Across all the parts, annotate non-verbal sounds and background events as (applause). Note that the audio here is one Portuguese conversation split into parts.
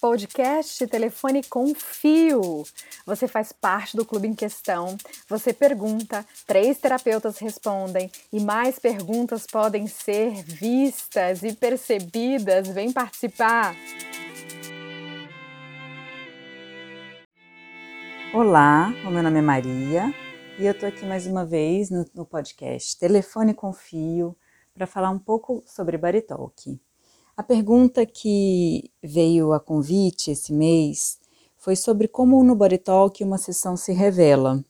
podcast Telefone com Fio. Você faz parte do clube em questão, você pergunta, três terapeutas respondem e mais perguntas podem ser vistas e percebidas. Vem participar! Olá, o meu nome é Maria e eu tô aqui mais uma vez no, no podcast Telefone com Fio para falar um pouco sobre Baritalk. A pergunta que veio a convite esse mês foi sobre como no Body Talk uma sessão se revela.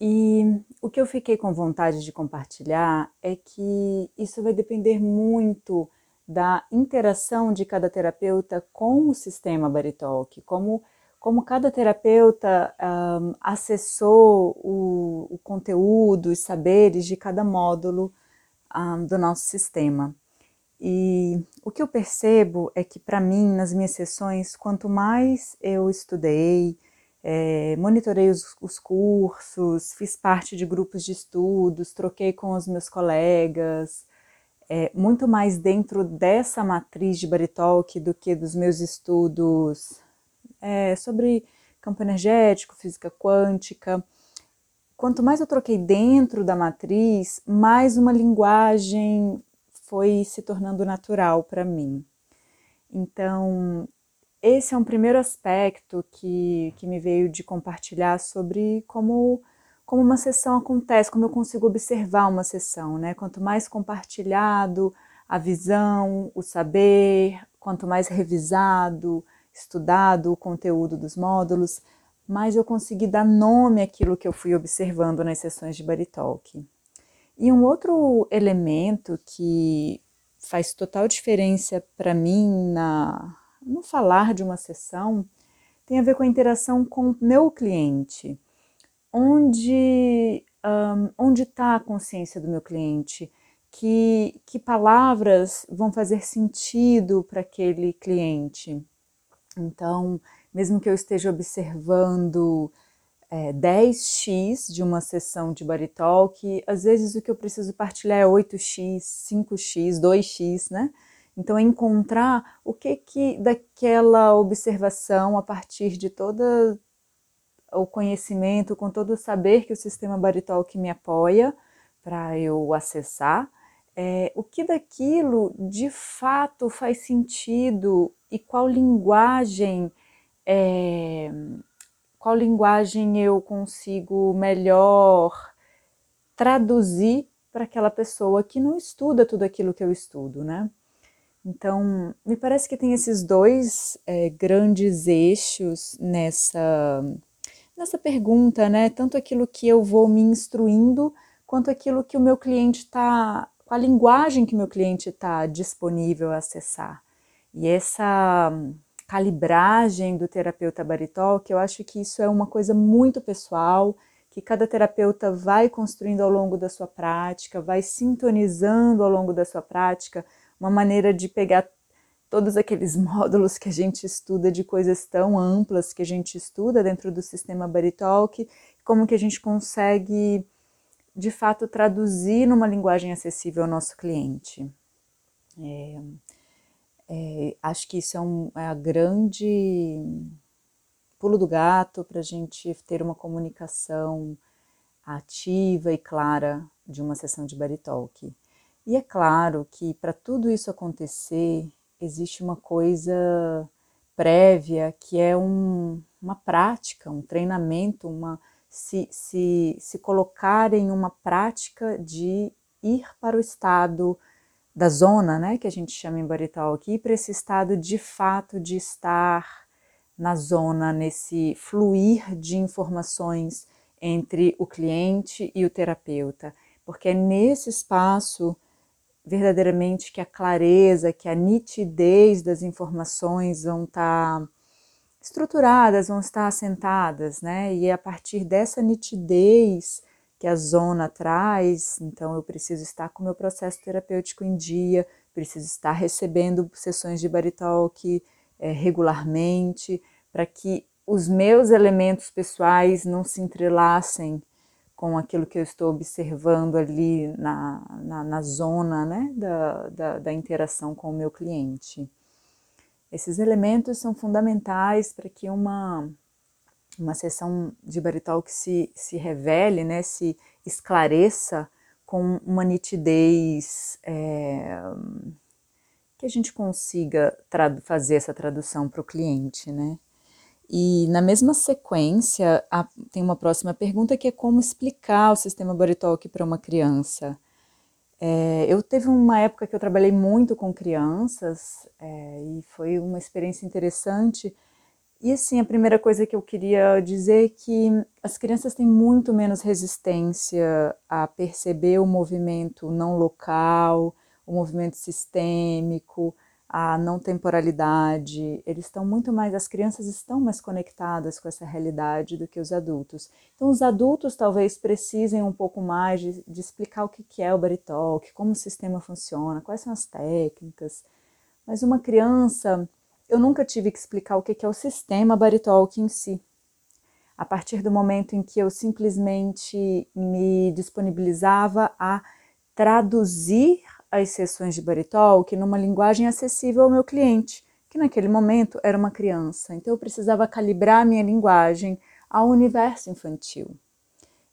E o que eu fiquei com vontade de compartilhar é que isso vai depender muito da interação de cada terapeuta com o sistema Body Talk, como, como cada terapeuta um, acessou o, o, conteúdo, os saberes de cada módulo um, do nosso sistema. E o que eu percebo é que, para mim, nas minhas sessões, quanto mais eu estudei, é, monitorei os, os, cursos, fiz parte de grupos de estudos, troquei com os meus colegas, é, muito mais dentro dessa matriz de Baritalk do que dos meus estudos é, sobre campo energético, física quântica. Quanto mais eu troquei dentro da matriz, mais uma linguagem foi se tornando natural para mim. Então, esse é um primeiro aspecto que, que me veio de compartilhar sobre como, como uma sessão acontece, como eu consigo observar uma sessão, né? Quanto mais compartilhado a visão, o saber, quanto mais revisado, estudado o conteúdo dos módulos, mais eu consegui dar nome àquilo que eu fui observando nas sessões de Baritalk. E um outro elemento que faz total diferença para mim na, no falar de uma sessão tem a ver com a interação com meu cliente. Onde um, onde está a consciência do meu cliente? Que, que palavras vão fazer sentido para aquele cliente? Então, mesmo que eu esteja observando é, 10x de uma sessão de Baritalk, às vezes o que eu preciso partilhar é 8x, 5x, 2x, né? Então, é encontrar o que que daquela observação, a partir de todo o conhecimento, com todo o saber que o sistema Baritalk me apoia para eu acessar, é, o que daquilo de fato faz sentido e qual linguagem é, qual linguagem eu consigo melhor traduzir para aquela pessoa que não estuda tudo aquilo que eu estudo, né? Então, me parece que tem esses dois é, grandes eixos nessa, nessa pergunta, né? Tanto aquilo que eu vou me instruindo, quanto aquilo que o meu cliente está, a linguagem que meu cliente está disponível a acessar. E essa calibragem do terapeuta baritol, que eu acho que isso é uma coisa muito pessoal, que cada terapeuta vai construindo ao longo da sua prática, vai sintonizando ao longo da sua prática, uma maneira de pegar todos aqueles (laughs) módulos que a gente estuda de coisas tão amplas que a gente estuda dentro do sistema Baritalk, como que a gente consegue de fato traduzir numa linguagem acessível ao nosso cliente. É, é, acho que isso é, um, é a grande pulo do gato para a gente ter uma comunicação ativa e clara de uma sessão de Baritalk. E é claro que para tudo isso acontecer, existe uma coisa prévia que é um, uma prática, um treinamento, uma se, se, se colocar em uma prática de ir para o estado da zona, né, que a gente chama em Barital aqui, para esse estado de fato de estar na zona, nesse fluir de informações entre o cliente e o terapeuta, porque é nesse espaço verdadeiramente que a clareza, que a nitidez das informações vão estar estruturadas, vão estar assentadas, né? E é a partir dessa nitidez que a zona traz, então eu preciso estar com o meu processo terapêutico em dia, preciso estar recebendo sessões de Baritalk é, regularmente, para que os meus elementos pessoais não se entrelacem com aquilo que eu estou observando ali na, na, na zona né, da, da, da, interação com o meu cliente. Esses elementos são fundamentais para que uma, uma sessão de Baritalk se, se revele, né, se esclareça com uma nitidez é, que a gente consiga fazer essa tradução para o cliente, né? E na mesma sequência, a, tem uma próxima pergunta que é como explicar o sistema Baritalk para uma criança. É, eu teve uma época que eu trabalhei muito com crianças é, e foi uma experiência interessante. E assim, a primeira coisa que eu queria dizer é que as crianças têm muito menos resistência a perceber o movimento não local, o movimento sistêmico, a não temporalidade, eles estão muito mais, as crianças estão mais conectadas com essa realidade do que os adultos. Então, os adultos talvez precisem um pouco mais de, de explicar o que é o Baritalk, como o sistema funciona, quais são as técnicas. Mas uma criança, eu nunca tive que explicar o que é o sistema Baritalk em si. A partir do momento em que eu simplesmente me disponibilizava a traduzir as sessões de Baritalk numa linguagem acessível ao meu cliente, que naquele momento era uma criança. Então eu precisava calibrar minha linguagem ao universo infantil.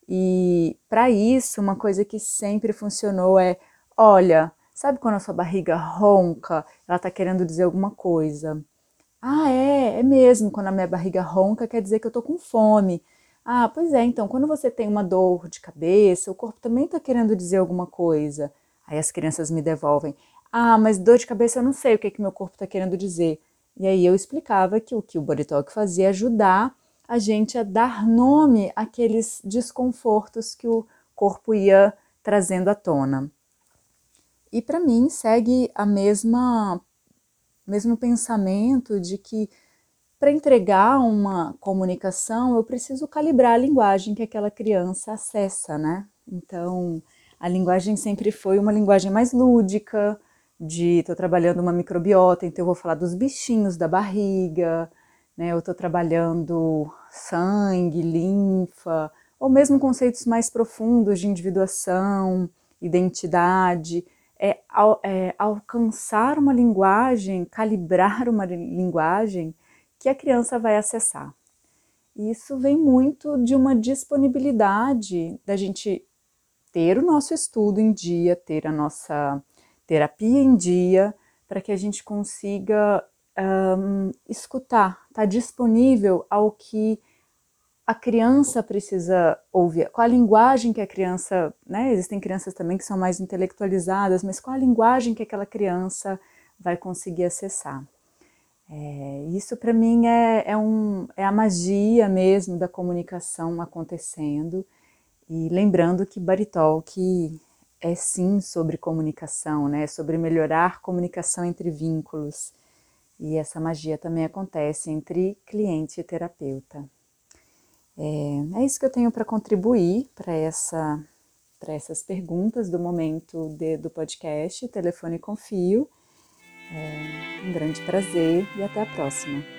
E para isso, uma coisa que sempre funcionou é: olha, sabe quando a sua barriga ronca, ela está querendo dizer alguma coisa? Ah, é, é mesmo. Quando a minha barriga ronca, quer dizer que eu estou com fome. Ah, pois é, então, quando você tem uma dor de cabeça, o corpo também está querendo dizer alguma coisa. Aí as crianças me devolvem: Ah, mas dor de cabeça eu não sei o que, que meu corpo está querendo dizer. E aí eu explicava que o que o Body Talk fazia é ajudar a gente a dar nome àqueles desconfortos que o corpo ia trazendo à tona. E para mim segue a mesma mesmo pensamento de que para entregar uma comunicação eu preciso calibrar a linguagem que aquela criança acessa, né? Então, a linguagem sempre foi uma linguagem mais lúdica, de estou trabalhando uma microbiota, então eu vou falar dos bichinhos da barriga, né? Eu estou trabalhando sangue, linfa, ou mesmo conceitos mais profundos de individuação, identidade, é, é alcançar uma linguagem, calibrar uma linguagem que a criança vai acessar. Isso vem muito de uma disponibilidade da gente ter o nosso estudo em dia, ter a nossa terapia em dia, para que a gente consiga um, escutar, estar tá disponível ao que a criança precisa ouvir, qual a linguagem que a criança, né? Existem crianças também que são mais intelectualizadas, mas qual a linguagem que aquela criança vai conseguir acessar. É, isso para mim é, é, um, é a magia mesmo da comunicação acontecendo e lembrando que Baritalk é sim sobre comunicação, né? sobre melhorar comunicação entre vínculos. E essa magia também acontece entre cliente e terapeuta. É, é isso que eu tenho para contribuir para essa, essas perguntas do momento de, do podcast Telefone com Fio. É um grande prazer e até a próxima.